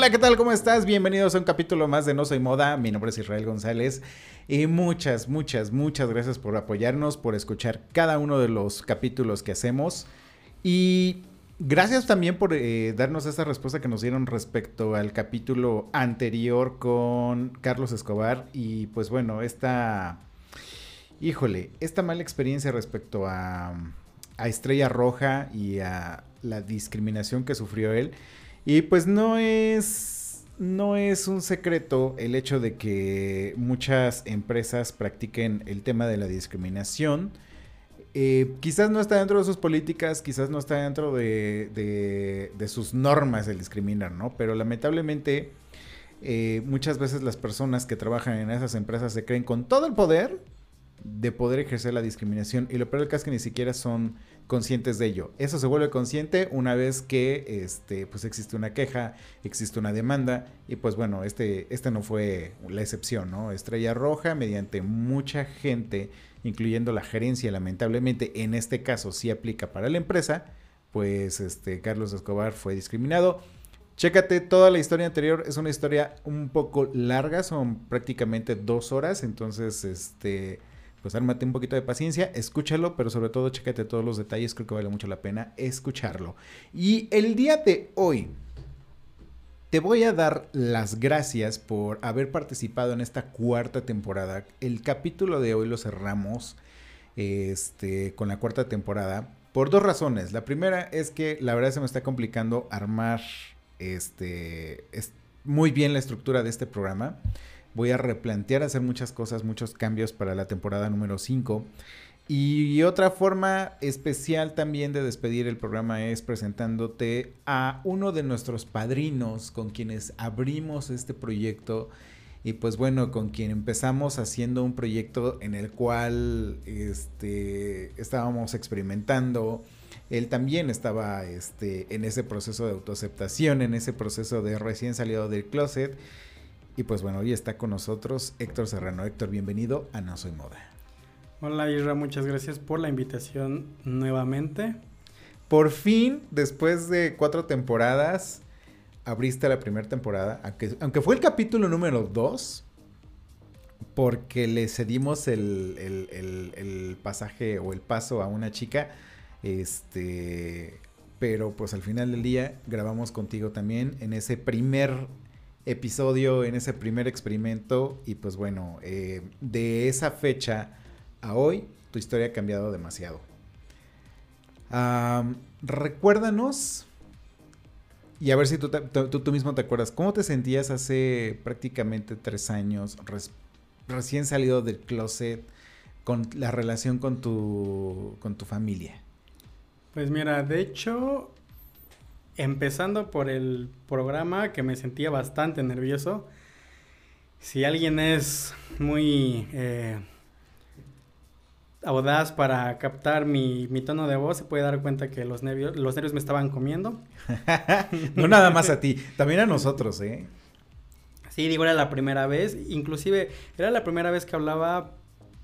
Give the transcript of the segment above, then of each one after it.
Hola, ¿qué tal? ¿Cómo estás? Bienvenidos a un capítulo más de No Soy Moda. Mi nombre es Israel González y muchas, muchas, muchas gracias por apoyarnos, por escuchar cada uno de los capítulos que hacemos y gracias también por eh, darnos esa respuesta que nos dieron respecto al capítulo anterior con Carlos Escobar y pues bueno, esta, híjole, esta mala experiencia respecto a, a Estrella Roja y a la discriminación que sufrió él. Y pues no es, no es un secreto el hecho de que muchas empresas practiquen el tema de la discriminación. Eh, quizás no está dentro de sus políticas, quizás no está dentro de, de, sus normas el discriminar, ¿no? Pero lamentablemente eh, muchas veces las personas que trabajan en esas empresas se creen con todo el poder de poder ejercer la discriminación y lo peor del caso es que ni siquiera son conscientes de ello. Eso se vuelve consciente una vez que este, pues existe una queja, existe una demanda y pues bueno, este, este no fue la excepción, ¿no? Estrella Roja, mediante mucha gente, incluyendo la gerencia, lamentablemente en este caso sí aplica para la empresa, pues este, Carlos Escobar fue discriminado. Chécate, toda la historia anterior es una historia un poco larga, son prácticamente dos horas, entonces este pues ármate un poquito de paciencia, escúchalo, pero sobre todo chécate todos los detalles, creo que vale mucho la pena escucharlo. Y el día de hoy te voy a dar las gracias por haber participado en esta cuarta temporada. El capítulo de hoy lo cerramos este, con la cuarta temporada por dos razones. La primera es que la verdad se me está complicando armar este, muy bien la estructura de este programa voy a replantear hacer muchas cosas, muchos cambios para la temporada número 5. Y otra forma especial también de despedir el programa es presentándote a uno de nuestros padrinos con quienes abrimos este proyecto y pues bueno, con quien empezamos haciendo un proyecto en el cual este, estábamos experimentando. Él también estaba este, en ese proceso de autoaceptación, en ese proceso de recién salido del closet. Y pues bueno, hoy está con nosotros Héctor Serrano. Héctor, bienvenido a No Soy Moda. Hola Isra, muchas gracias por la invitación nuevamente. Por fin, después de cuatro temporadas, abriste la primera temporada, aunque, fue el capítulo número dos, porque le cedimos el, el, pasaje o el paso a una chica, este, pero pues al final del día grabamos contigo también en ese primer episodio, en ese primer experimento. Y pues bueno, eh, de esa fecha a hoy, tu historia ha cambiado demasiado. recuérdanos, y a ver si tú, tú, mismo te acuerdas, ¿cómo te sentías hace prácticamente tres años, recién salido del closet, con la relación con tu, con tu familia? Pues mira, de hecho, empezando por el programa que me sentía bastante nervioso. Si alguien es muy eh, audaz para captar mi, tono de voz, se puede dar cuenta que los nervios, los nervios me estaban comiendo. no nada más a ti, también a nosotros, ¿eh? Sí, digo, era la primera vez, inclusive era la primera vez que hablaba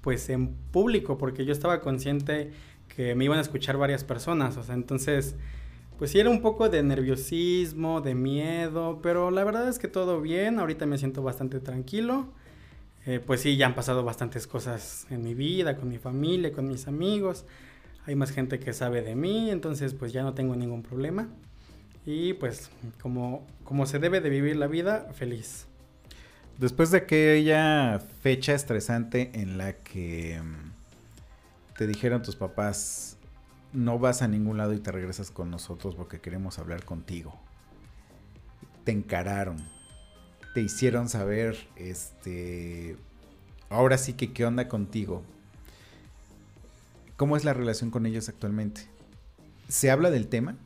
pues en público, porque yo estaba consciente que me iban a escuchar varias personas, o sea, entonces pues sí era un poco de nerviosismo, de miedo, pero la verdad es que todo bien, ahorita me siento bastante tranquilo. Eh, pues sí, ya han pasado bastantes cosas en mi vida, con mi familia, con mis amigos. Hay más gente que sabe de mí, entonces pues ya no tengo ningún problema. Y pues como, como se debe de vivir la vida, feliz. Después de aquella fecha estresante en la que mm, te dijeron tus papás, no vas a ningún lado y te regresas con nosotros porque queremos hablar contigo. Te encararon, te hicieron saber este ahora sí que, ¿qué onda contigo? ¿Cómo es la relación con ellos actualmente? ¿Se habla del tema?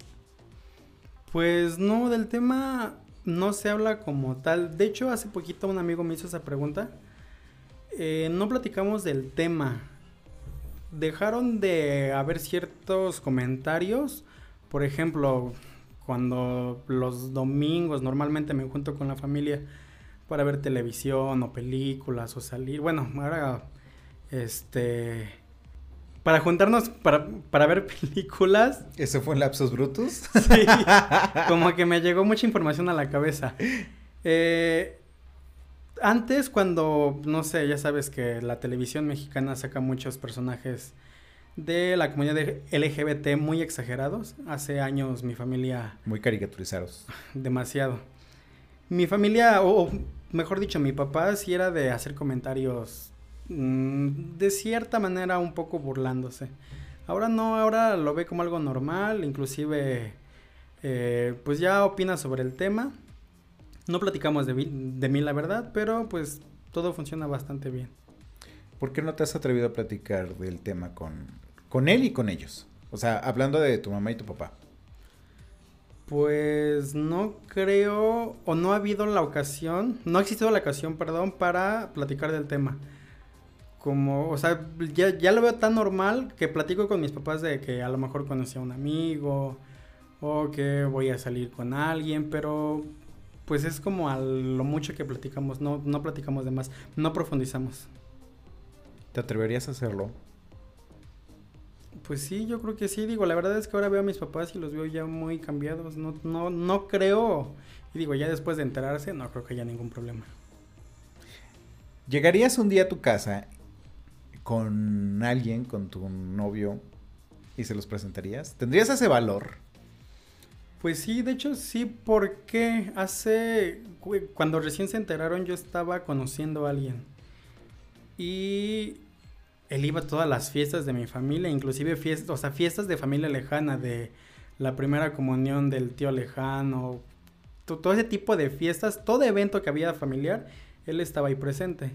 Pues no, del tema no se habla como tal. De hecho, hace poquito un amigo me hizo esa pregunta. Eh, no platicamos del tema. Dejaron de haber ciertos comentarios. Por ejemplo, cuando los domingos normalmente me junto con la familia para ver televisión o películas o salir. Bueno, ahora este para juntarnos para, para ver películas. ¿Eso fue en Lapsos Brutus? Sí, como que me llegó mucha información a la cabeza. Eh, antes, cuando, no sé, ya sabes que la televisión mexicana saca muchos personajes de la comunidad LGBT muy exagerados. Hace años mi familia... Muy caricaturizados. Demasiado. Mi familia, o mejor dicho, mi papá sí era de hacer comentarios Mm, de cierta manera un poco burlándose. Ahora no, ahora lo ve como algo normal, inclusive eh, pues ya opina sobre el tema. No platicamos de, de mí la verdad, pero pues todo funciona bastante bien. ¿Por qué no te has atrevido a platicar del tema con, con él y con ellos? O sea, hablando de tu mamá y tu papá. Pues no creo, o no ha habido la ocasión, no ha existido la ocasión, perdón, para platicar del tema como, o sea, ya, ya, lo veo tan normal que platico con mis papás de que a lo mejor conocí a un amigo o que voy a salir con alguien, pero pues es como a lo mucho que platicamos, no, no platicamos de más, no profundizamos. ¿Te atreverías a hacerlo? Pues sí, yo creo que sí, digo, la verdad es que ahora veo a mis papás y los veo ya muy cambiados, no, no, no creo, y digo, ya después de enterarse, no creo que haya ningún problema. ¿Llegarías un día a tu casa con alguien, con tu novio, y se los presentarías? ¿Tendrías ese valor? Pues sí, de hecho sí, porque hace, cuando recién se enteraron yo estaba conociendo a alguien. Y él iba a todas las fiestas de mi familia, inclusive fiestas, o sea, fiestas de familia lejana, de la primera comunión del tío lejano, todo ese tipo de fiestas, todo evento que había familiar, él estaba ahí presente.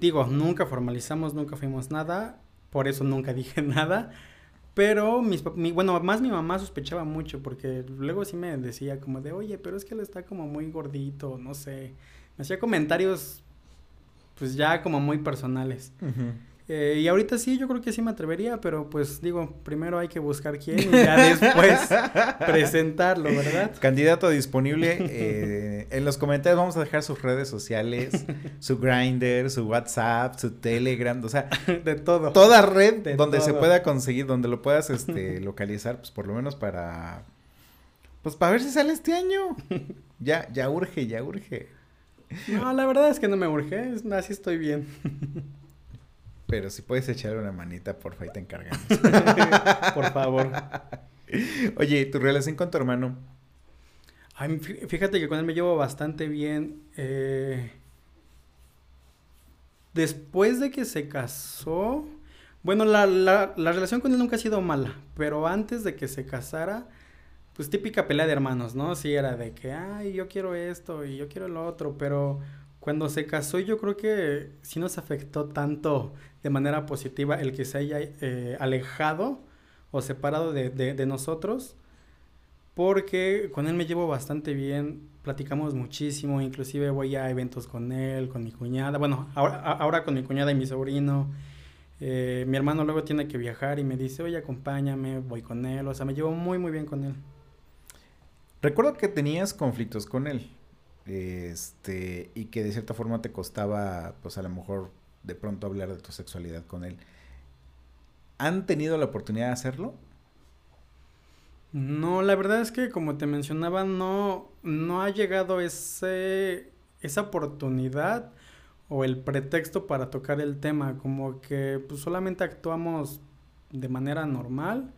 Digo, nunca formalizamos, nunca fuimos nada, por eso nunca dije nada. Pero mis, mi, bueno, más mi mamá sospechaba mucho porque luego sí me decía como de, oye, pero es que él está como muy gordito, no sé. Me hacía comentarios pues ya como muy personales. Eh, y ahorita sí, yo creo que sí me atrevería, pero pues digo, primero hay que buscar quién y ya después presentarlo, ¿verdad? Candidato disponible. Eh, en los comentarios vamos a dejar sus redes sociales, su Grinder, su WhatsApp, su Telegram, o sea, de todo. Toda red donde se pueda conseguir, donde lo puedas este, localizar, pues por lo menos para. Pues para ver si sale este año. ya, ya urge, ya urge. No, la verdad es que no me urge, así estoy bien. Pero si puedes echarle una manita, porfa, y te encargamos. Por favor. Oye, ¿tu relación con tu hermano? Ay, fíjate que con él me llevo bastante bien. Eh, después de que se casó, bueno, la, la, la, relación con él nunca ha sido mala, pero antes de que se casara, pues típica pelea de hermanos, ¿no? Sí, era de que, ay, yo quiero esto y yo quiero lo otro, pero cuando se casó yo creo que sí nos afectó tanto de manera positiva el que se haya eh, alejado o separado de, nosotros, porque con él me llevo bastante bien, platicamos muchísimo, inclusive voy a eventos con él, con mi cuñada, bueno, ahora, ahora con mi cuñada y mi sobrino. Eh, mi hermano luego tiene que viajar y me dice, oye, acompáñame, voy con él, o sea, me llevo muy, muy bien con él. Recuerdo que tenías conflictos con él, este, y que de cierta forma te costaba, pues a lo mejor de pronto hablar de tu sexualidad con él. ¿Han tenido la oportunidad de hacerlo? No, la verdad es que como te mencionaba, no, no ha llegado ese, esa oportunidad o el pretexto para tocar el tema, como que pues solamente actuamos de manera normal.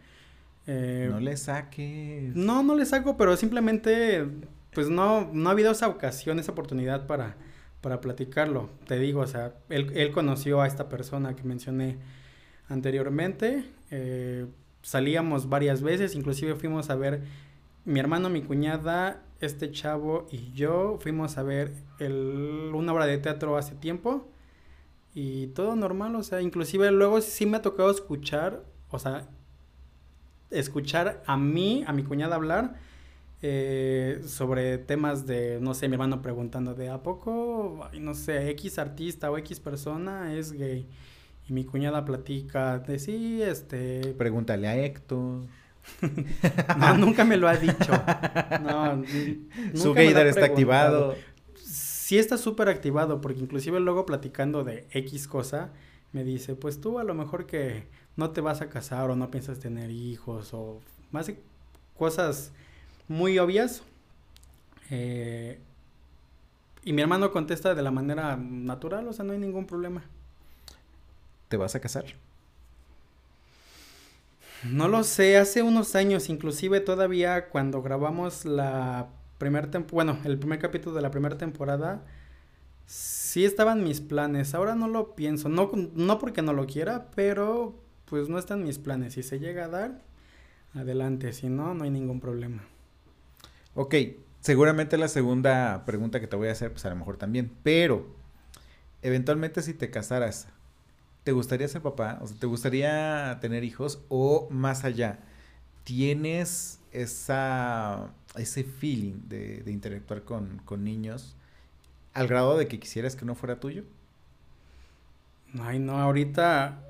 Eh, no le saques. No, no le saco, pero simplemente pues no, no ha habido esa ocasión, esa oportunidad para, para platicarlo. Te digo, o sea, él, él conoció a esta persona que mencioné anteriormente. Eh, salíamos varias veces, inclusive fuimos a ver mi hermano, mi cuñada, este chavo y yo fuimos a ver el, una obra de teatro hace tiempo. Y todo normal, o sea, inclusive luego sí me ha tocado escuchar, o sea, escuchar a mí, a mi cuñada hablar eh, sobre temas de, no sé, mi hermano preguntando de, ¿a poco, no sé, X artista o X persona es gay? Y mi cuñada platica de, sí, este... Pregúntale a Héctor. no, nunca me lo ha dicho. No, Su gaydar está activado. Sí está súper activado, porque inclusive luego platicando de X cosa, me dice, pues tú a lo mejor que no te vas a casar o no piensas tener hijos o más cosas muy obvias. Eh, y mi hermano contesta de la manera natural, o sea, no hay ningún problema. ¿Te vas a casar? No lo sé, hace unos años, inclusive todavía cuando grabamos la primer bueno, el primer capítulo de la primera temporada, sí estaban mis planes. Ahora no lo pienso, no, no porque no lo quiera, pero pues no están mis planes. Si se llega a dar, adelante, si no, no hay ningún problema. Ok, seguramente la segunda pregunta que te voy a hacer, pues a lo mejor también, pero eventualmente si te casaras, ¿te gustaría ser papá? O sea, ¿te gustaría tener hijos? O más allá, ¿tienes esa, ese feeling de, de interactuar con, con niños al grado de que quisieras que no fuera tuyo? Ay, no, ahorita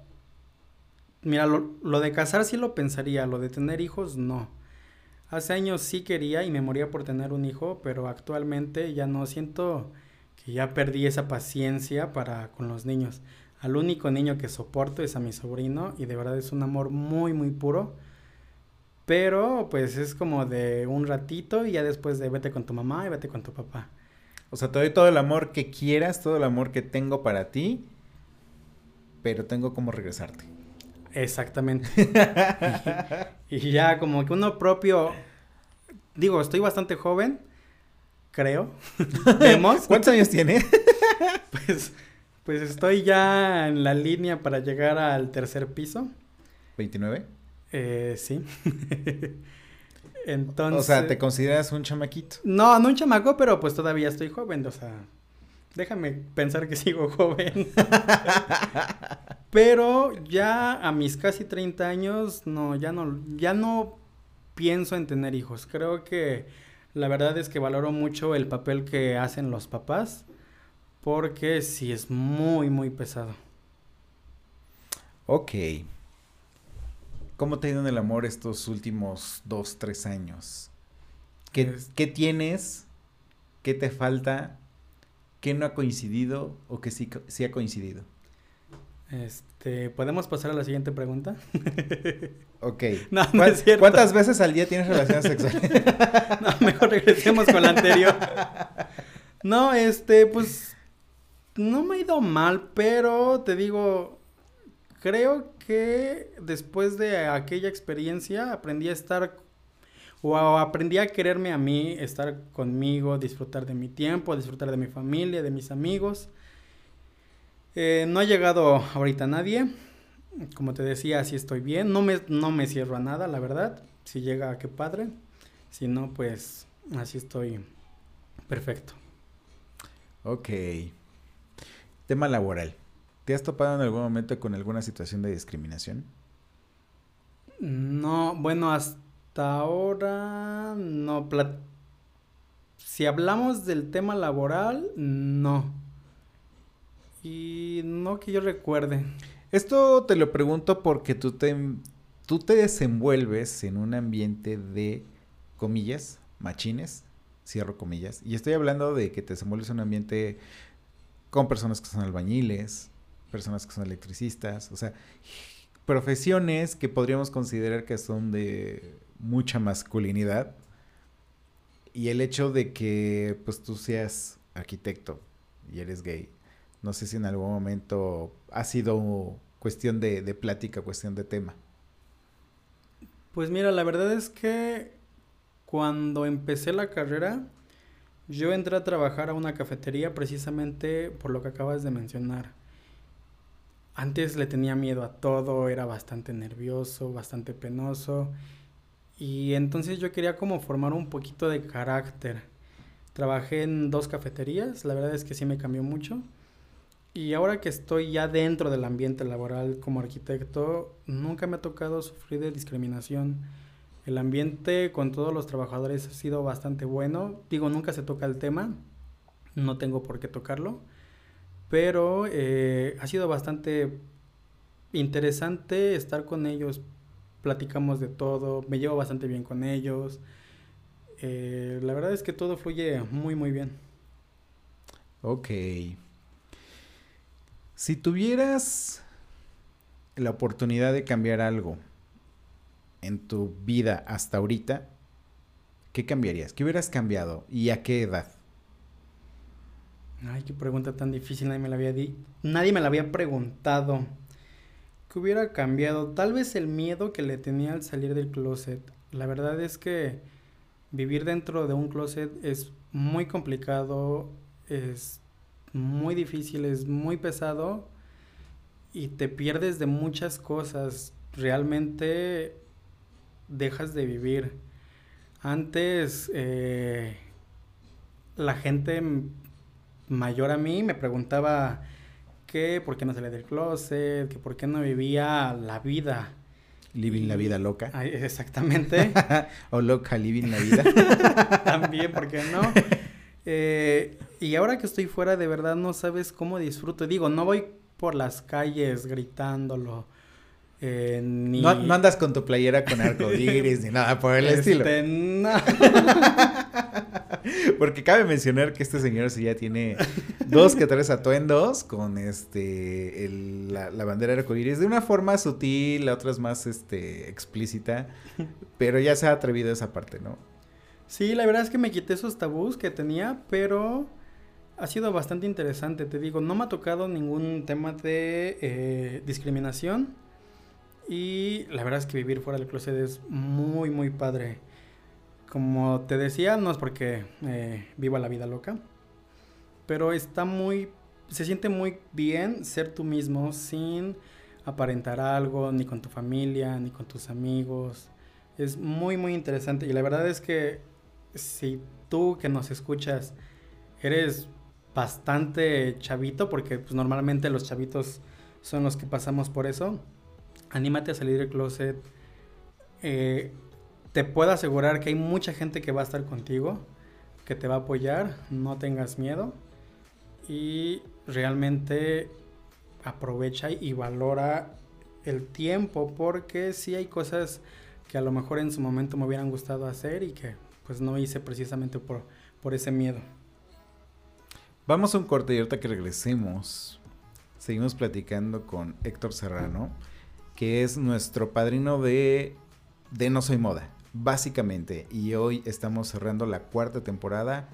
Mira, lo, lo, de casar sí lo pensaría, lo de tener hijos no. Hace años sí quería y me moría por tener un hijo, pero actualmente ya no siento que ya perdí esa paciencia para con los niños. Al único niño que soporto es a mi sobrino y de verdad es un amor muy muy puro. Pero pues es como de un ratito y ya después de vete con tu mamá y vete con tu papá. O sea, te doy todo el amor que quieras, todo el amor que tengo para ti, pero tengo como regresarte. Exactamente. y, ya como que uno propio, digo, estoy bastante joven, creo. Vemos. ¿Cuántos años tiene? pues, pues estoy ya en la línea para llegar al tercer piso. ¿29? Eh, sí. Entonces. O sea, ¿te consideras un chamaquito? No, no un chamaco, pero pues todavía estoy joven, o sea. Déjame pensar que sigo joven. Pero ya a mis casi 30 años, no, ya no, ya no pienso en tener hijos. Creo que la verdad es que valoro mucho el papel que hacen los papás, porque sí es muy, muy pesado. Ok. ¿Cómo te ha ido en el amor estos últimos dos, tres años? ¿Qué, ¿qué tienes? ¿Qué te falta? ¿Qué no ha coincidido o que sí, sí ha coincidido? Este, ¿podemos pasar a la siguiente pregunta? ok. No, no es cierto. ¿Cuántas veces al día tienes relaciones sexuales? no, mejor regresemos con la anterior. No, este, pues no me ha ido mal, pero te digo, creo que después de aquella experiencia aprendí a estar o aprendí a quererme a mí, estar conmigo, disfrutar de mi tiempo, disfrutar de mi familia, de mis amigos. Eh, no ha llegado ahorita nadie. Como te decía, así estoy bien. No me, no me cierro a nada, la verdad. Si llega, qué padre. Si no, pues así estoy perfecto. Ok. Tema laboral. ¿Te has topado en algún momento con alguna situación de discriminación? No, bueno, hasta hasta ahora no. Si hablamos del tema laboral, no. Y no que yo recuerde. Esto te lo pregunto porque tú te, tú te desenvuelves en un ambiente de comillas, machines, cierro comillas. Y estoy hablando de que te desenvuelves en un ambiente con personas que son albañiles, personas que son electricistas, o sea, profesiones que podríamos considerar que son de mucha masculinidad y el hecho de que pues tú seas arquitecto y eres gay, no sé si en algún momento ha sido cuestión de, plática, cuestión de tema. Pues mira, la verdad es que cuando empecé la carrera, yo entré a trabajar a una cafetería precisamente por lo que acabas de mencionar. Antes le tenía miedo a todo, era bastante nervioso, bastante penoso y entonces yo quería como formar un poquito de carácter. Trabajé en dos cafeterías, la verdad es que sí me cambió mucho. Y ahora que estoy ya dentro del ambiente laboral como arquitecto, nunca me ha tocado sufrir de discriminación. El ambiente con todos los trabajadores ha sido bastante bueno. Digo, nunca se toca el tema, no tengo por qué tocarlo, pero eh, ha sido bastante interesante estar con ellos. Platicamos de todo, me llevo bastante bien con ellos. Eh, la verdad es que todo fluye muy, muy bien. Ok. Si tuvieras la oportunidad de cambiar algo en tu vida hasta ahorita, ¿qué cambiarías? ¿Qué hubieras cambiado y a qué edad? Ay, qué pregunta tan difícil, nadie me la había di nadie me la había preguntado. ¿Qué hubiera cambiado? Tal vez el miedo que le tenía al salir del closet. La verdad es que vivir dentro de un closet es muy complicado, es muy difícil, es muy pesado y te pierdes de muchas cosas. Realmente dejas de vivir. Antes eh, la gente mayor a mí me preguntaba que por qué no salía del closet, que por qué no vivía la vida. Living la vida loca. exactamente. o loca living la vida. También, ¿por qué no? Eh, y ahora que estoy fuera, de verdad no sabes cómo disfruto. Digo, no voy por las calles gritándolo. Eh, ni... no, andas con tu playera con arcoíris ni nada por el este, estilo. No. Porque cabe mencionar que este señor sí ya tiene dos que tres atuendos con este la, la, bandera arcoíris de una forma sutil, la otra es más este explícita, pero ya se ha atrevido a esa parte, ¿no? Sí, la verdad es que me quité esos tabús que tenía, pero ha sido bastante interesante, te digo, no me ha tocado ningún tema de eh, discriminación y la verdad es que vivir fuera del closet es muy, muy padre. Como te decía, no es porque eh, viva la vida loca, pero está muy, se siente muy bien ser tú mismo sin aparentar algo, ni con tu familia, ni con tus amigos. Es muy, muy interesante y la verdad es que si tú que nos escuchas eres bastante chavito, porque pues normalmente los chavitos son los que pasamos por eso, anímate a salir del closet. Eh, te puedo asegurar que hay mucha gente que va a estar contigo, que te va a apoyar, no tengas miedo y realmente aprovecha y valora el tiempo porque si hay cosas que a lo mejor en su momento me hubieran gustado hacer y que pues no hice precisamente por, por ese miedo. Vamos a un corte y ahorita que regresemos, seguimos platicando con Héctor Serrano, que es nuestro padrino de, de No Soy Moda, básicamente. Y hoy estamos cerrando la cuarta temporada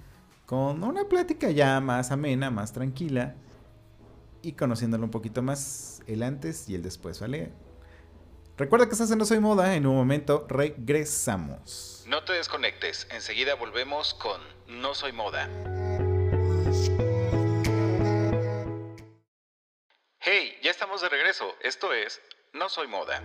con una plática ya más amena, más tranquila y conociéndolo un poquito más el antes y el después, ¿vale? Recuerda que estás en No Soy Moda, en un momento regresamos. No te desconectes, enseguida volvemos con No Soy Moda. Hey, ya estamos de regreso, esto es No Soy Moda.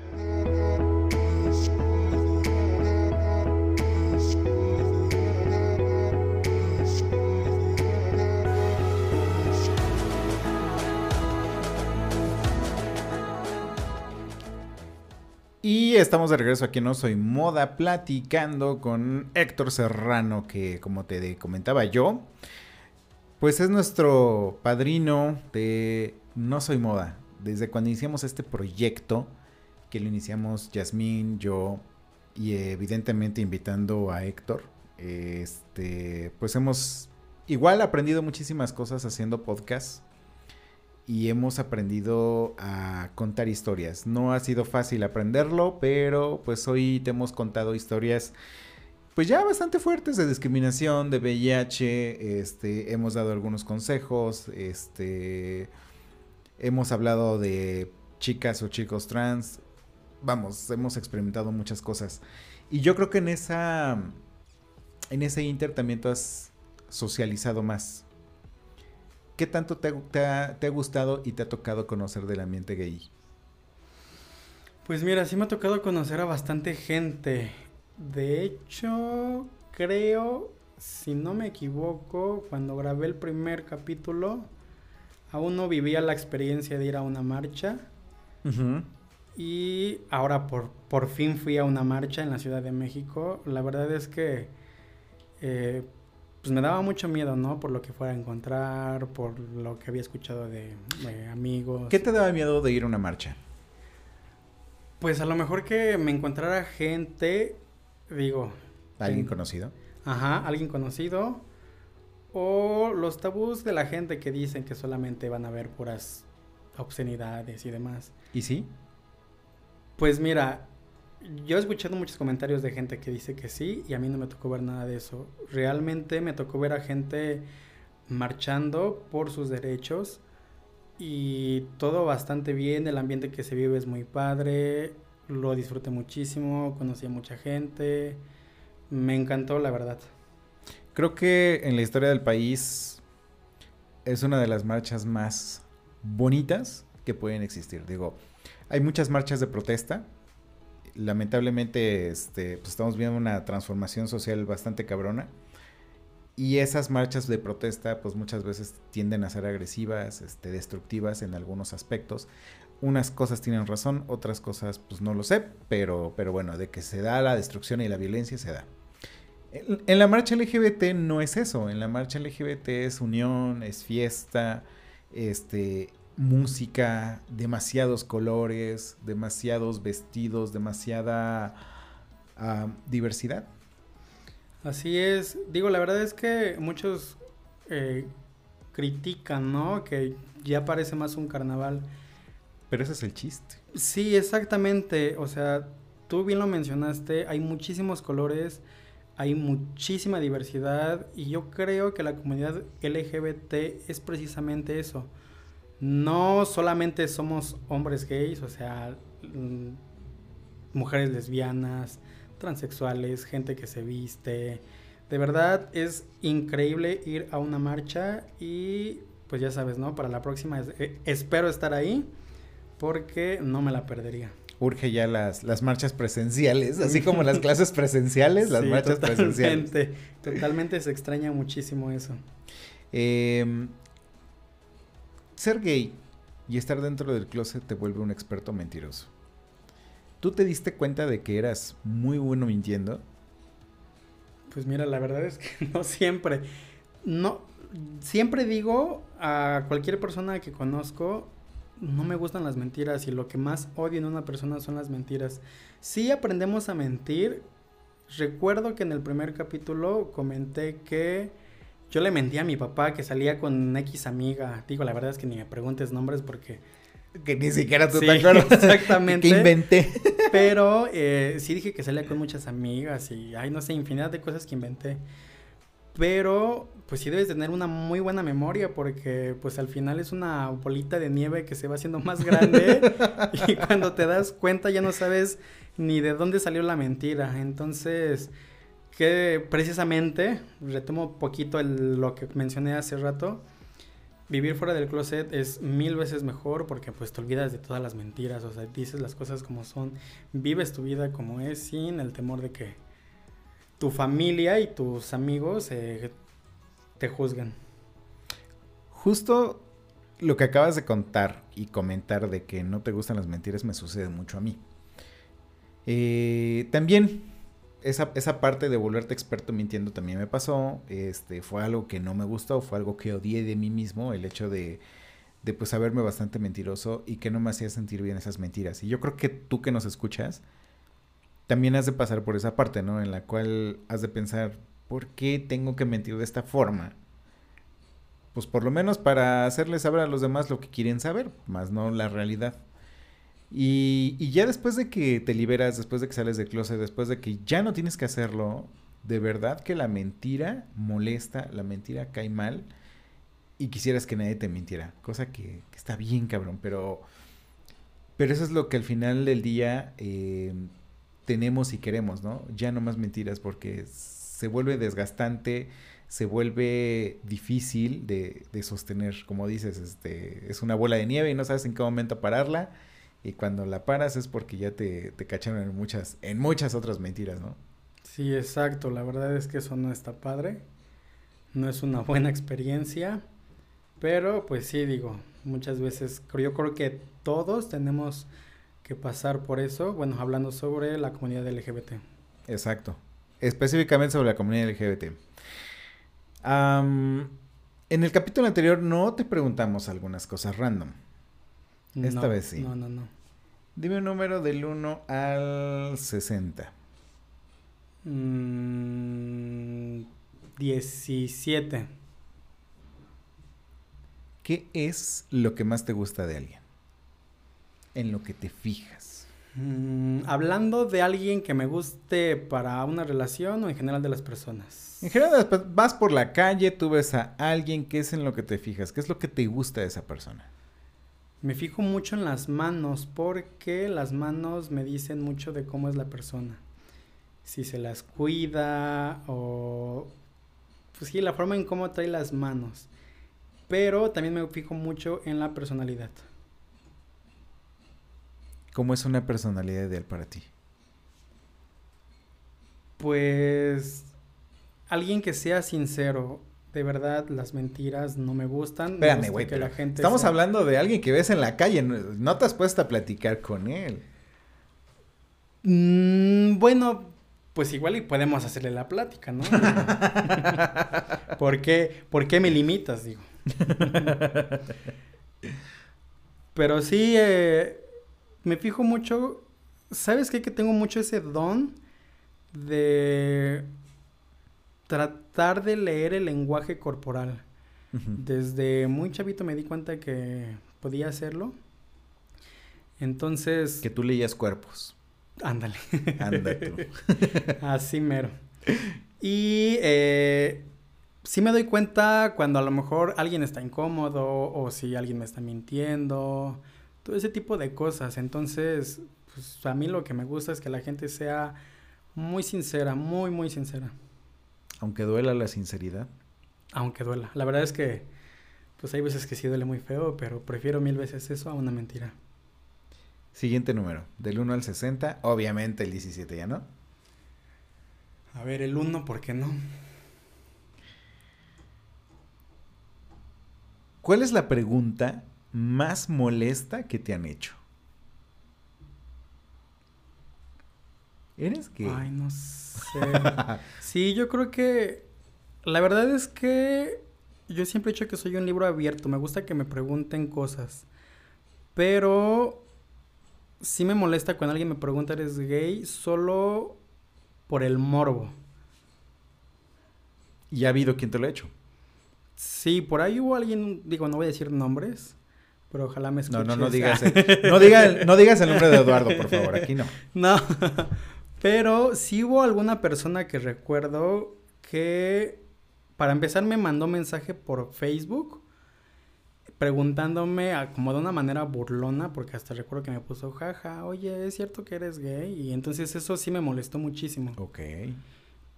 Estamos de regreso aquí No Soy Moda platicando con Héctor Serrano, que como te comentaba yo, pues es nuestro padrino de No Soy Moda. Desde cuando iniciamos este proyecto, que lo iniciamos Yasmín, yo y evidentemente invitando a Héctor, este, pues hemos igual aprendido muchísimas cosas haciendo podcast y hemos aprendido a contar historias. No ha sido fácil aprenderlo, pero pues hoy te hemos contado historias pues ya bastante fuertes de discriminación, de VIH, este, hemos dado algunos consejos, este, hemos hablado de chicas o chicos trans, vamos, hemos experimentado muchas cosas. Y yo creo que en esa, en ese inter también tú has socializado más. ¿Qué tanto te, ha, gustado y te ha tocado conocer del ambiente gay? Pues mira, sí me ha tocado conocer a bastante gente. De hecho, creo, si no me equivoco, cuando grabé el primer capítulo, aún no vivía la experiencia de ir a una marcha. Y ahora por, por fin fui a una marcha en la Ciudad de México. La verdad es que eh, pues me daba mucho miedo, ¿no? Por lo que fuera a encontrar, por lo que había escuchado de, amigos. ¿Qué te daba miedo de ir a una marcha? Pues a lo mejor que me encontrara gente, digo... ¿Alguien conocido? Ajá, alguien conocido. O los tabús de la gente que dicen que solamente van a ver puras obscenidades y demás. ¿Y sí? Pues mira, yo he escuchado muchos comentarios de gente que dice que sí y a mí no me tocó ver nada de eso. Realmente me tocó ver a gente marchando por sus derechos y todo bastante bien, el ambiente que se vive es muy padre, lo disfruté muchísimo, conocí a mucha gente, me encantó la verdad. Creo que en la historia del país es una de las marchas más bonitas que pueden existir. Digo, hay muchas marchas de protesta, lamentablemente este, pues estamos viendo una transformación social bastante cabrona. Y esas marchas de protesta, pues muchas veces tienden a ser agresivas, este, destructivas en algunos aspectos. Unas cosas tienen razón, otras cosas, pues no lo sé, pero, pero bueno, de que se da la destrucción y la violencia, se da. En, en la marcha LGBT no es eso. En la marcha LGBT es unión, es fiesta, este, música, demasiados colores, demasiados vestidos, demasiada ah, diversidad. Así es. Digo, la verdad es que muchos eh, critican, ¿no? Que ya parece más un carnaval. Pero ese es el chiste. Sí, exactamente. O sea, tú bien lo mencionaste, hay muchísimos colores, hay muchísima diversidad y yo creo que la comunidad LGBT es precisamente eso no solamente somos hombres gays, o sea, mm, mujeres lesbianas, transexuales, gente que se viste. De verdad es increíble ir a una marcha y pues ya sabes, ¿no? Para la próxima eh, espero estar ahí porque no me la perdería. Urge ya las, las marchas presenciales, así como las clases presenciales, las marchas presenciales. Totalmente se extraña muchísimo eso. Eh, ser gay y estar dentro del closet te vuelve un experto mentiroso. ¿Tú te diste cuenta de que eras muy bueno mintiendo? Pues mira, la verdad es que no siempre. No, siempre digo a cualquier persona que conozco, no me gustan las mentiras y lo que más odio en una persona son las mentiras. Si aprendemos a mentir. Recuerdo que en el primer capítulo comenté que yo le mentí a mi papá que salía con X amiga. Digo, la verdad es que ni me preguntes nombres porque... Que ni siquiera tú te acuerdas. Exactamente. que inventé. Pero eh, sí dije que salía con muchas amigas y, ay, no sé, infinidad de cosas que inventé. Pero, pues sí debes tener una muy buena memoria porque, pues al final es una bolita de nieve que se va haciendo más grande y cuando te das cuenta ya no sabes ni de dónde salió la mentira. Entonces, que precisamente, retomo poquito lo que mencioné hace rato, vivir fuera del closet es mil veces mejor porque pues te olvidas de todas las mentiras, o sea, dices las cosas como son, vives tu vida como es sin el temor de que tu familia y tus amigos eh, te juzgan. Justo lo que acabas de contar y comentar de que no te gustan las mentiras me sucede mucho a mí. Eh, también esa, esa, parte de volverte experto mintiendo también me pasó. Este, fue algo que no me gustó, fue algo que odié de mí mismo, el hecho de, de pues saberme bastante mentiroso y que no me hacía sentir bien esas mentiras. Y yo creo que tú que nos escuchas, también has de pasar por esa parte, ¿no? En la cual has de pensar, ¿por qué tengo que mentir de esta forma? Pues por lo menos para hacerles saber a los demás lo que quieren saber, más no la realidad. Y, ya después de que te liberas, después de que sales del closet, después de que ya no tienes que hacerlo, de verdad que la mentira molesta, la mentira cae mal y quisieras que nadie te mintiera, cosa que, está bien cabrón, pero, pero eso es lo que al final del día eh, tenemos y queremos, ¿no? Ya no más mentiras porque se vuelve desgastante, se vuelve difícil de, de sostener, como dices, este, es una bola de nieve y no sabes en qué momento pararla y cuando la paras es porque ya te, te cacharon en muchas, en muchas otras mentiras, ¿no? Sí, exacto. La verdad es que eso no está padre. No es una buena experiencia. Pero pues sí, digo, muchas veces yo creo que todos tenemos que pasar por eso, bueno, hablando sobre la comunidad LGBT. Exacto. Específicamente sobre la comunidad LGBT. En el capítulo anterior no te preguntamos algunas cosas random. Esta No, vez sí. No, no, no. Dime un número del 1 al 60. Mm, 17. ¿Qué es lo que más te gusta de alguien? En lo que te fijas. Mm, hablando de alguien que me guste para una relación o en general de las personas. En general, vas por la calle, tú ves a alguien, ¿qué es en lo que te fijas? ¿Qué es lo que te gusta de esa persona? Me fijo mucho en las manos porque las manos me dicen mucho de cómo es la persona. Si se las cuida o... Pues sí, la forma en cómo trae las manos. Pero también me fijo mucho en la personalidad. ¿Cómo es una personalidad ideal para ti? Pues alguien que sea sincero. De verdad, las mentiras no me gustan. Me Espérame, güey. Estamos sea- hablando de alguien que ves en la calle. No, no te has puesto a platicar con él. Mm, bueno, pues igual y podemos hacerle la plática, ¿no? ¿Por qué, ¿Por qué me limitas, digo? Pero sí, eh, me fijo mucho, ¿sabes qué? Que tengo mucho ese don de tratar de leer el lenguaje corporal. Desde muy chavito me di cuenta que podía hacerlo. Entonces, Que tú leías cuerpos. ándale. Anda tú. Así mero. Y eh, sí me doy cuenta cuando a lo mejor alguien está incómodo o si alguien me está mintiendo, todo ese tipo de cosas. Entonces, pues a mí lo que me gusta es que la gente sea muy sincera, muy, muy sincera, Aunque duela la sinceridad. aunque duela. La verdad es que, pues hay veces que sí duele muy feo, pero prefiero mil veces eso a una mentira. Siguiente número. Del 1 al 60. Obviamente el 17 ya no. A ver, el uno, ¿por qué no? ¿Cuál es la pregunta más molesta que te han hecho? ¿Eres gay? Ay, no sé. Sí, yo creo que la verdad es que yo siempre he dicho que soy un libro abierto. Me gusta que me pregunten cosas. Pero sí me molesta cuando alguien me pregunta, ¿eres gay? Solo por el morbo. ¿Y ha habido quien te lo ha hecho? Sí, por ahí hubo alguien, digo, no voy a decir nombres, pero ojalá me No, escuches. no, no digas, el, no, diga el- no digas el nombre de Eduardo, por favor. Aquí no. No, pero sí hubo alguna persona que recuerdo que para empezar me mandó mensaje por Facebook preguntándome a- como de una manera burlona, porque hasta recuerdo que me puso, jaja, oye, ¿es cierto que eres gay? Y entonces eso sí me molestó muchísimo. Ok.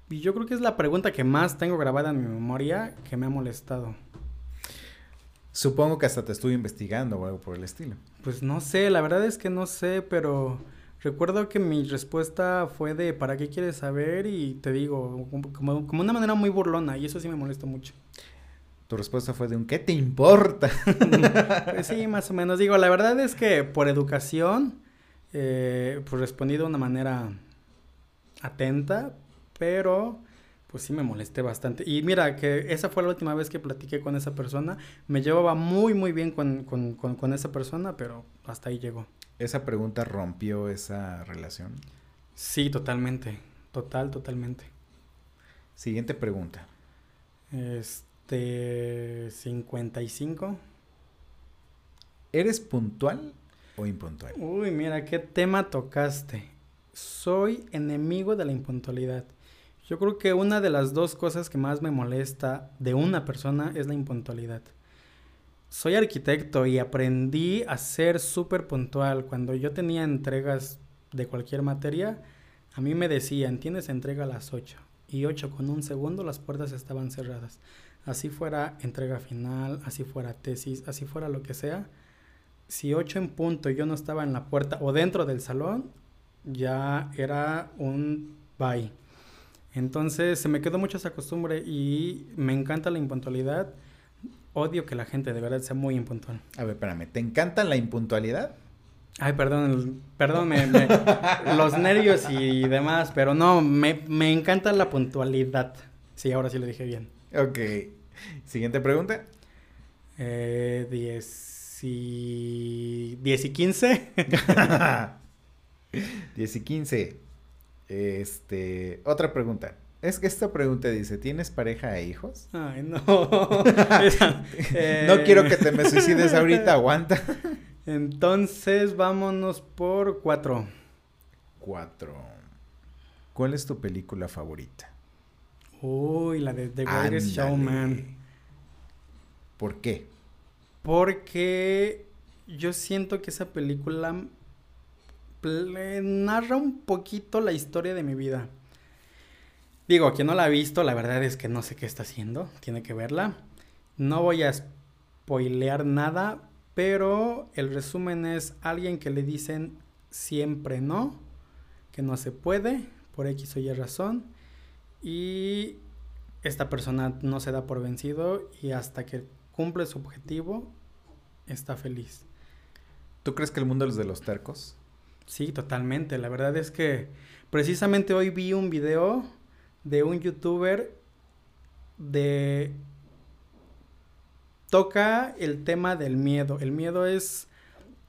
Y yo creo que es la pregunta que más tengo grabada en mi memoria que me ha molestado. Supongo que hasta te estuve investigando o algo por el estilo. Pues no sé, la verdad es que no sé, pero recuerdo que mi respuesta fue de ¿para qué quieres saber? Y te digo, como, como una manera muy burlona, y eso sí me molestó mucho. Tu respuesta fue de un ¿qué te importa? Pues sí, más o menos. Digo, la verdad es que por educación, eh, pues respondí de una manera atenta, pero pues sí me molesté bastante. Y mira, que esa fue la última vez que platiqué con esa persona. Me llevaba muy, muy bien con, con, con, con esa persona, pero hasta ahí llegó. Esa pregunta rompió esa relación. Sí, totalmente. Total, totalmente. Siguiente pregunta. Este, 55. ¿Eres puntual o impuntual? Uy, mira, qué tema tocaste. Soy enemigo de la impuntualidad. Yo creo que una de las dos cosas que más me molesta de una persona es la impuntualidad. Soy arquitecto y aprendí a ser súper puntual. Cuando yo tenía entregas de cualquier materia, a mí me decían, tienes entrega a las 8. Y 8 con un segundo las puertas estaban cerradas. Así fuera entrega final, así fuera tesis, así fuera lo que sea. Si 8 en punto yo no estaba en la puerta o dentro del salón, ya era un bye. Entonces se me quedó mucho esa costumbre y me encanta la impuntualidad. odio que la gente de verdad sea muy impuntual. A ver, espérame, ¿te encanta la impuntualidad? Ay, perdón, perdón, me, me, los nervios y demás, pero no, me, me encanta la puntualidad. Sí, ahora sí lo dije bien. Ok. Siguiente pregunta. Eh, 10 y... 10 y 15. 10 y 15. Este, otra pregunta. Es que esta pregunta dice, ¿tienes pareja e hijos? Ay, no. Esa, eh... No quiero que te me suicides ahorita, aguanta. Entonces, vámonos por 4. 4. ¿Cuál es tu película favorita? Uy, la de The Greatest Showman. ¿Por qué? Porque yo siento que esa película narra un poquito la historia de mi vida. Digo, quien no la ha visto, la verdad es que no sé qué está haciendo, tiene que verla. No voy a spoilear nada, pero el resumen es alguien que le dicen siempre no, que no se puede, por X o Y razón, y esta persona no se da por vencido y hasta que cumple su objetivo, está feliz. ¿Tú crees que el mundo es de los tercos? Sí, totalmente. La verdad es que precisamente hoy vi un video de un youtuber de... Toca el tema del miedo. El miedo es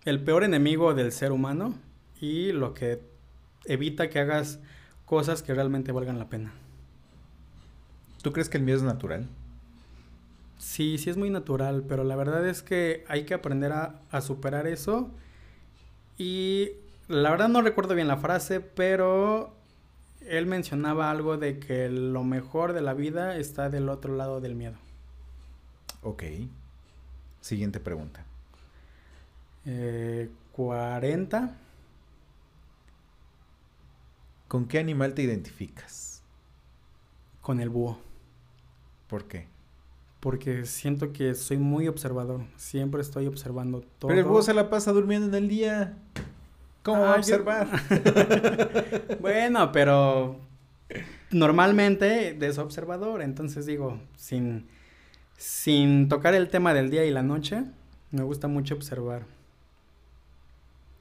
el peor enemigo del ser humano y lo que evita que hagas cosas que realmente valgan la pena. ¿Tú crees que el miedo es natural? Sí, sí es muy natural, pero la verdad es que hay que aprender a, a superar eso. Y la verdad no recuerdo bien la frase, pero él mencionaba algo de que lo mejor de la vida está del otro lado del miedo. Ok. Siguiente pregunta. Eh, 40. ¿Con qué animal te identificas? Con el búho. ¿Por qué? Porque siento que soy muy observador. Siempre estoy observando todo. Pero el búho se la pasa durmiendo en el día. ¿Cómo va a observar? Yo... bueno, pero normalmente es observador. Entonces digo, sin, sin tocar el tema del día y la noche, me gusta mucho observar.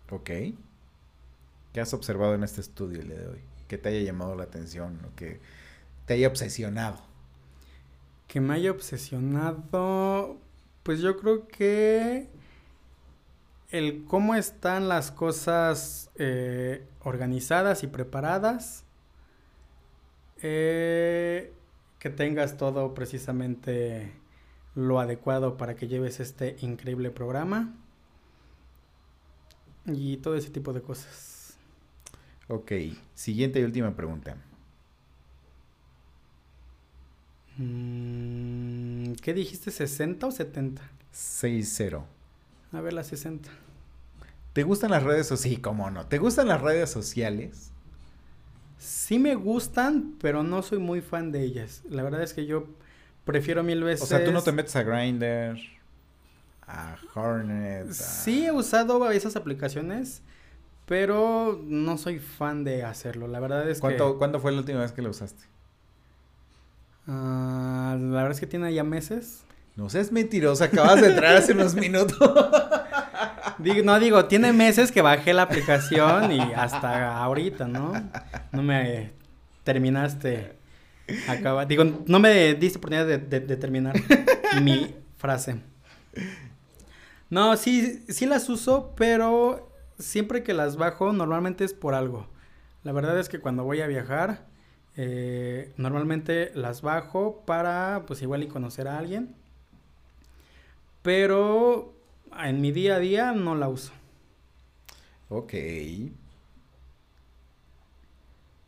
Ok. ¿Qué has observado en este estudio el día de hoy? Que te haya llamado la atención o que te haya obsesionado. Que me haya obsesionado. Pues yo creo que el cómo están las cosas eh, organizadas y preparadas. Eh, que tengas todo precisamente lo adecuado para que lleves este increíble programa. Y todo ese tipo de cosas. Ok, siguiente y última pregunta. Mm, ¿Qué dijiste? ¿60 o 70? 6-0. A ver, la 60. ¿Te gustan las redes sociales? Sí, cómo no. ¿Te gustan las redes sociales? Sí me gustan, pero no soy muy fan de ellas. La verdad es que yo prefiero mil veces... O sea, tú no te metes a Grindr, a Hornet. A... Sí he usado esas aplicaciones, pero no soy fan de hacerlo. La verdad es ¿Cuánto, que... ¿Cuándo fue la última vez que lo usaste? Uh, la verdad es que tiene ya meses. No seas mentirosa, acabas de entrar hace unos minutos. Digo, no, digo, tiene meses que bajé la aplicación y hasta ahorita, ¿no? No me terminaste. Acaba, digo, no me diste oportunidad de, de, de terminar mi frase. No, sí, sí las uso, pero siempre que las bajo, normalmente es por algo. La verdad es que cuando voy a viajar, eh, normalmente las bajo para, pues igual y conocer a alguien. Pero en mi día a día no la uso. Ok.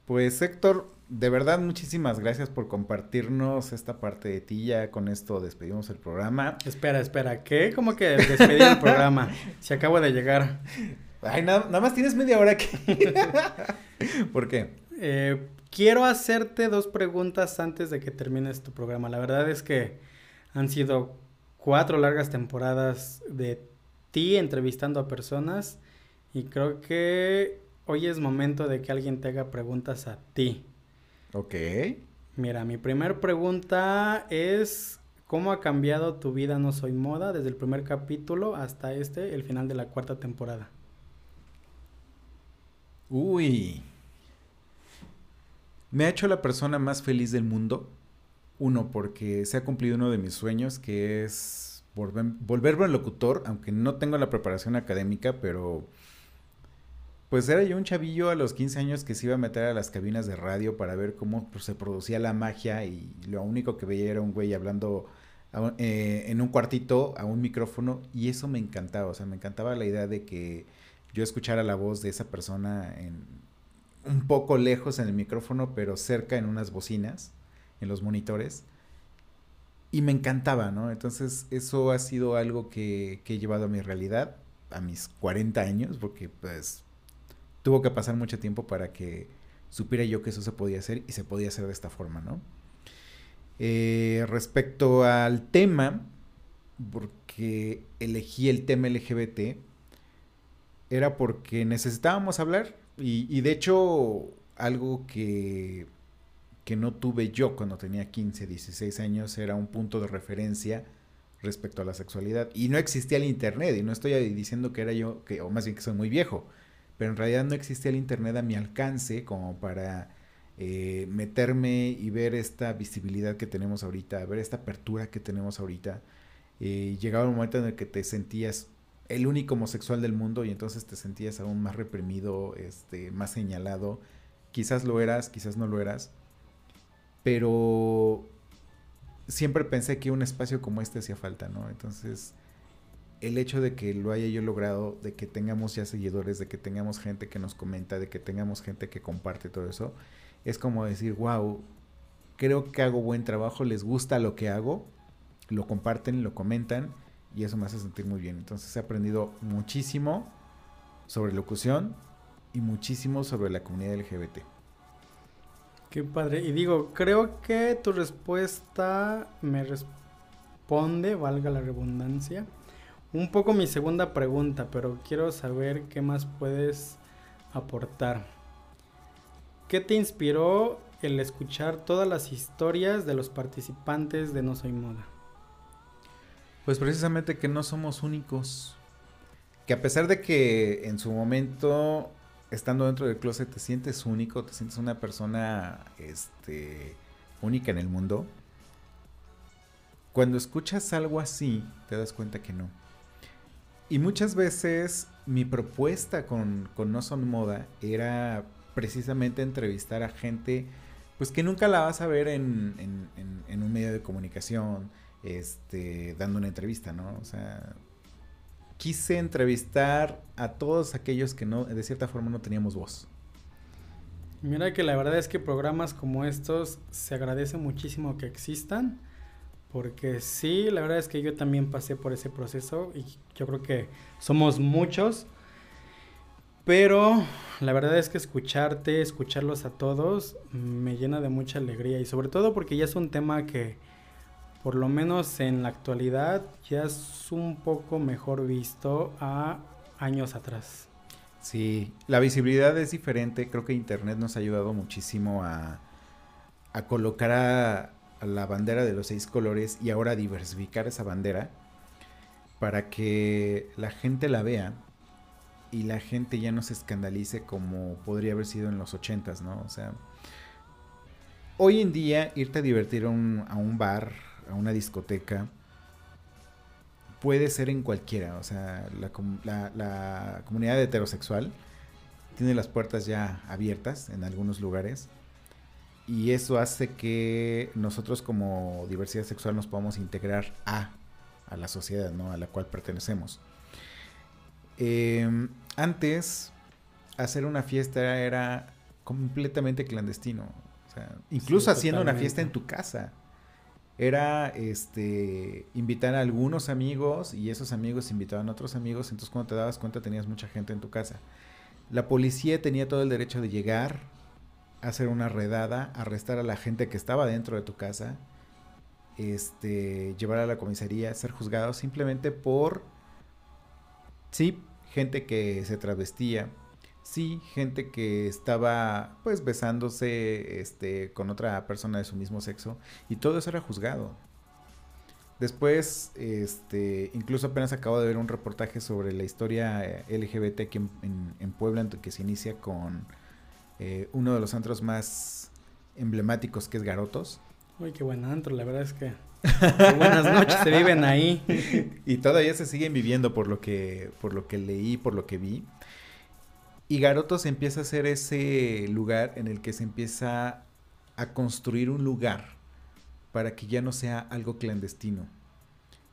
Pues Héctor, de verdad muchísimas gracias por compartirnos esta parte de ti. Ya con esto despedimos el programa. Espera, espera, ¿qué? ¿Cómo que despedir el programa? Si acabo de llegar. Ay, nada, nada más tienes media hora aquí. ¿Por qué? Eh, quiero hacerte dos preguntas antes de que termines tu programa. La verdad es que han sido cuatro largas temporadas de ti entrevistando a personas y creo que hoy es momento de que alguien te haga preguntas a ti. Ok. Mira, mi primera pregunta es ¿Cómo ha cambiado tu vida No Soy Moda desde el primer capítulo hasta este, el final de la cuarta temporada? Uy. Me ha hecho la persona más feliz del mundo. Uno, porque se ha cumplido uno de mis sueños, que es volver, volverme locutor, aunque no tengo la preparación académica, pero pues era yo un chavillo a los 15 años que se iba a meter a las cabinas de radio para ver cómo pues, se producía la magia y lo único que veía era un güey hablando eh, en un cuartito a un micrófono y eso me encantaba, o sea, me encantaba la idea de que yo escuchara la voz de esa persona en, un poco lejos en el micrófono, pero cerca en unas bocinas, en los monitores. Y me encantaba, ¿no? Entonces eso ha sido algo que, que he llevado a mi realidad, a mis 40 años, porque pues tuvo que pasar mucho tiempo para que supiera yo que eso se podía hacer y se podía hacer de esta forma, ¿no? Eh, respecto al tema, porque elegí el tema LGBT, era porque necesitábamos hablar y, y de hecho algo que, que no tuve yo cuando tenía 15, 16 años era un punto de referencia respecto a la sexualidad. Y no existía el internet, y no estoy diciendo que era yo, que, o más bien que soy muy viejo, pero en realidad no existía el Internet a mi alcance como para eh, meterme y ver esta visibilidad que tenemos ahorita, ver esta apertura que tenemos ahorita. Eh, llegaba un momento en el que te sentías el único homosexual del mundo y entonces te sentías aún más reprimido, este, más señalado. Quizás lo eras, quizás no lo eras, pero siempre pensé que un espacio como este hacía falta, ¿no? Entonces, el hecho de que lo haya yo logrado, de que tengamos ya seguidores, de que tengamos gente que nos comenta, de que tengamos gente que comparte todo eso, es como decir, wow, creo que hago buen trabajo, les gusta lo que hago, lo comparten, lo comentan y eso me hace sentir muy bien. Entonces he aprendido muchísimo sobre locución y muchísimo sobre la comunidad LGBT. Qué padre. Y digo, creo que tu respuesta me responde, valga la redundancia, un poco mi segunda pregunta, pero quiero saber qué más puedes aportar. ¿Qué te inspiró el escuchar todas las historias de los participantes de No Soy Moda? Pues precisamente que no somos únicos. Que a pesar de que en su momento, estando dentro del closet, te sientes único, te sientes una persona este, única en el mundo, cuando escuchas algo así, te das cuenta que no. Y muchas veces mi propuesta con, No Son Moda era precisamente entrevistar a gente pues que nunca la vas a ver en, un medio de comunicación, este, dando una entrevista, ¿no? O sea, quise entrevistar a todos aquellos que no, de cierta forma no teníamos voz. Mira que la verdad es que programas como estos se agradece muchísimo que existan porque sí, la verdad es que yo también pasé por ese proceso y yo creo que somos muchos. Pero la verdad es que escucharte, escucharlos a todos, me llena de mucha alegría. Y sobre todo porque ya es un tema que, por lo menos en la actualidad, ya es un poco mejor visto a años atrás. Sí, la visibilidad es diferente. Creo que Internet nos ha ayudado muchísimo a, a colocar a, la bandera de los seis colores y ahora diversificar esa bandera para que la gente la vea y la gente ya no se escandalice como podría haber sido en los ochentas, ¿no? O sea, hoy en día irte a divertir a un, bar, a una discoteca, puede ser en cualquiera, o sea, la, la comunidad heterosexual tiene las puertas ya abiertas en algunos lugares y eso hace que nosotros como diversidad sexual nos podamos integrar a, a la sociedad ¿no? a la cual pertenecemos. Em, antes, hacer una fiesta era completamente clandestino. incluso haciendo una fiesta en tu casa. Era este invitar a algunos amigos y esos amigos invitaban a otros amigos. Entonces cuando te dabas cuenta tenías mucha gente en tu casa. La policía tenía todo el derecho de llegar, hacer una redada, arrestar a la gente que estaba dentro de tu casa, este, llevar a la comisaría, ser juzgado simplemente por, sí, gente que se travestía, sí, gente que estaba pues besándose este, con otra persona de su mismo sexo, y todo eso era juzgado. Después, este, incluso apenas acabo de ver un reportaje sobre la historia eh, LGBT aquí en, en- en Puebla, en que se inicia con eh, uno de los antros más emblemáticos que es Garotos. Uy, qué buen antro, la verdad es que... buenas noches se viven ahí. Y todavía se siguen viviendo por lo que, por lo que leí, por lo que vi. Y Garotos empieza a ser ese lugar en el que se empieza a construir un lugar para que ya no sea algo clandestino.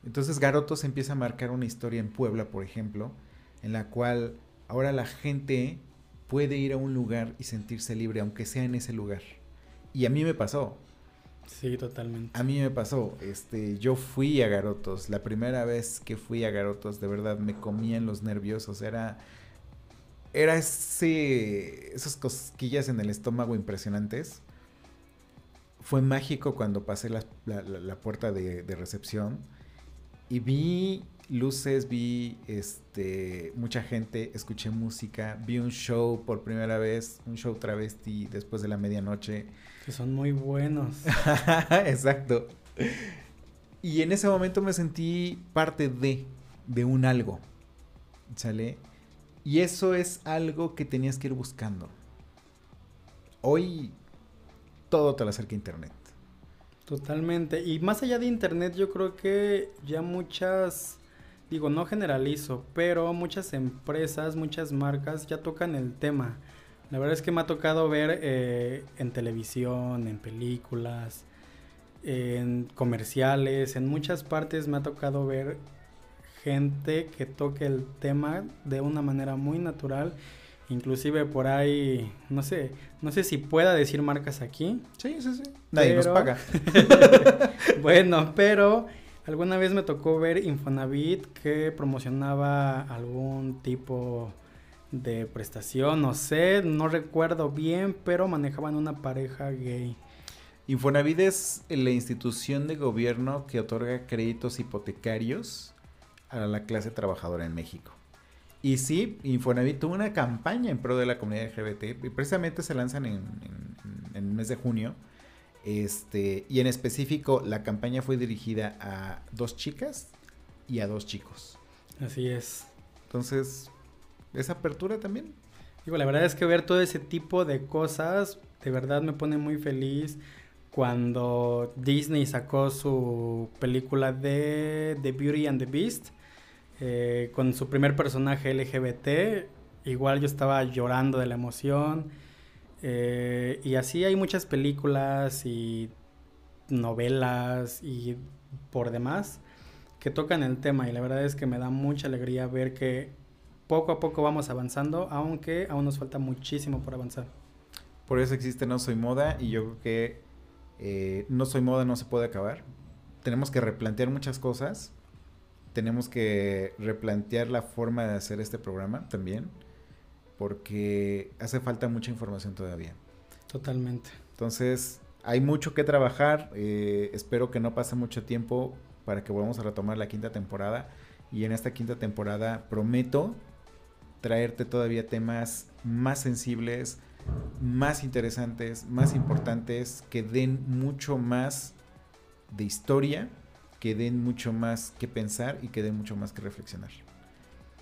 Entonces Garotos empieza a marcar una historia en Puebla, por ejemplo, en la cual ahora la gente puede ir a un lugar y sentirse libre, aunque sea en ese lugar. Y a mí me pasó. Sí, totalmente. A mí me pasó, este, yo fui a Garotos, la primera vez que fui a Garotos, de verdad me comían los nervios, o sea, era, era ese, esas cosquillas en el estómago impresionantes. Fue mágico cuando pasé la, la- la- la puerta de, de recepción y vi luces, vi este, mucha gente, escuché música, vi un show por primera vez, un show travesti después de la medianoche. Que son muy buenos. Exacto. Y en ese momento me sentí parte de, de un algo. ¿Sale? Y eso es algo que tenías que ir buscando. Hoy todo te lo acerca Internet. Totalmente. Y más allá de internet, yo creo que ya muchas, digo, no generalizo, pero muchas empresas, muchas marcas ya tocan el tema. La verdad es que me ha tocado ver eh, en televisión, en películas, en comerciales, en muchas partes me ha tocado ver gente que toque el tema de una manera muy natural. Inclusive por ahí, no sé, no sé si pueda decir marcas aquí, Sí, sí, sí. Nadie nos Pero- paga. bueno, pero alguna vez me tocó ver Infonavit que promocionaba algún tipo de prestación, no sé, no recuerdo bien, pero manejaban una pareja gay. Infonavit es la institución de gobierno que otorga créditos hipotecarios a la clase trabajadora en México. Y sí, Infonavit tuvo una campaña en pro de la comunidad LGBT y precisamente se lanzan en, en- en el mes de junio. Este, y en específico, la campaña fue dirigida a dos chicas y a dos chicos. Así es. Entonces, esa apertura también. Digo, la verdad es que ver todo ese tipo de cosas de verdad me pone muy feliz. Cuando Disney sacó su película de The Beauty and the Beast, eh, con su primer personaje LGBT, igual yo estaba llorando de la emoción. Eh, y así hay muchas películas y novelas y por demás que tocan el tema y la verdad es que me da mucha alegría ver que poco a poco vamos avanzando, aunque aún nos falta muchísimo por avanzar. Por eso existe No Soy Moda y yo creo que eh, No Soy Moda no se puede acabar. Tenemos que replantear muchas cosas. Tenemos que replantear la forma de hacer este programa también. Porque hace falta mucha información todavía. Totalmente. Entonces, hay mucho que trabajar. eh, espero que no pase mucho tiempo para que volvamos a retomar la quinta temporada. Y en esta quinta temporada prometo traerte todavía temas más sensibles, más interesantes, más importantes, que den mucho más de historia, que den mucho más que pensar y que den mucho más que reflexionar.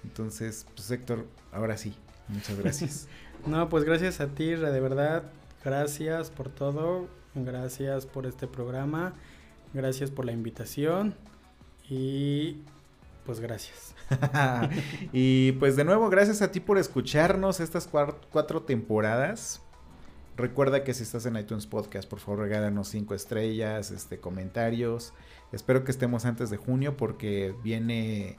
Entonces, pues Héctor, ahora sí, muchas gracias. No, pues gracias a ti, de verdad. Gracias por todo. Gracias por este programa. Gracias por la invitación. Y pues gracias. y pues de nuevo, gracias a ti por escucharnos estas cuatro temporadas. Recuerda que si estás en iTunes Podcast, por favor regálanos cinco estrellas, este, comentarios. Espero que estemos antes de junio porque viene,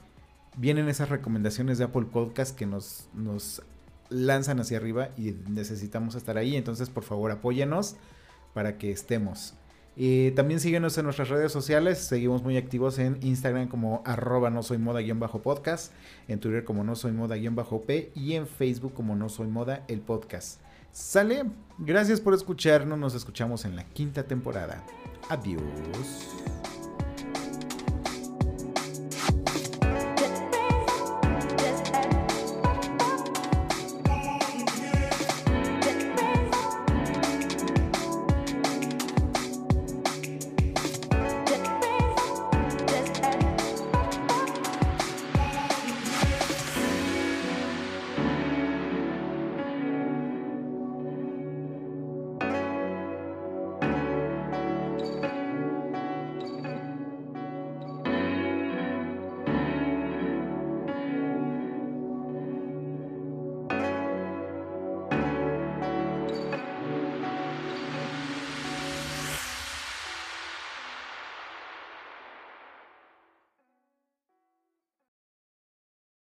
vienen esas recomendaciones de Apple Podcast que nos, nos lanzan hacia arriba y necesitamos estar ahí. Entonces, por favor, apóyanos para que estemos. Y también síguenos en nuestras redes sociales. Seguimos muy activos en Instagram como arroba no soy moda guion bajo podcast. En Twitter como no soy moda guion bajo P. Y en Facebook como no soy moda el podcast. Sale. Gracias por escucharnos. Nos escuchamos en la quinta temporada. Adiós.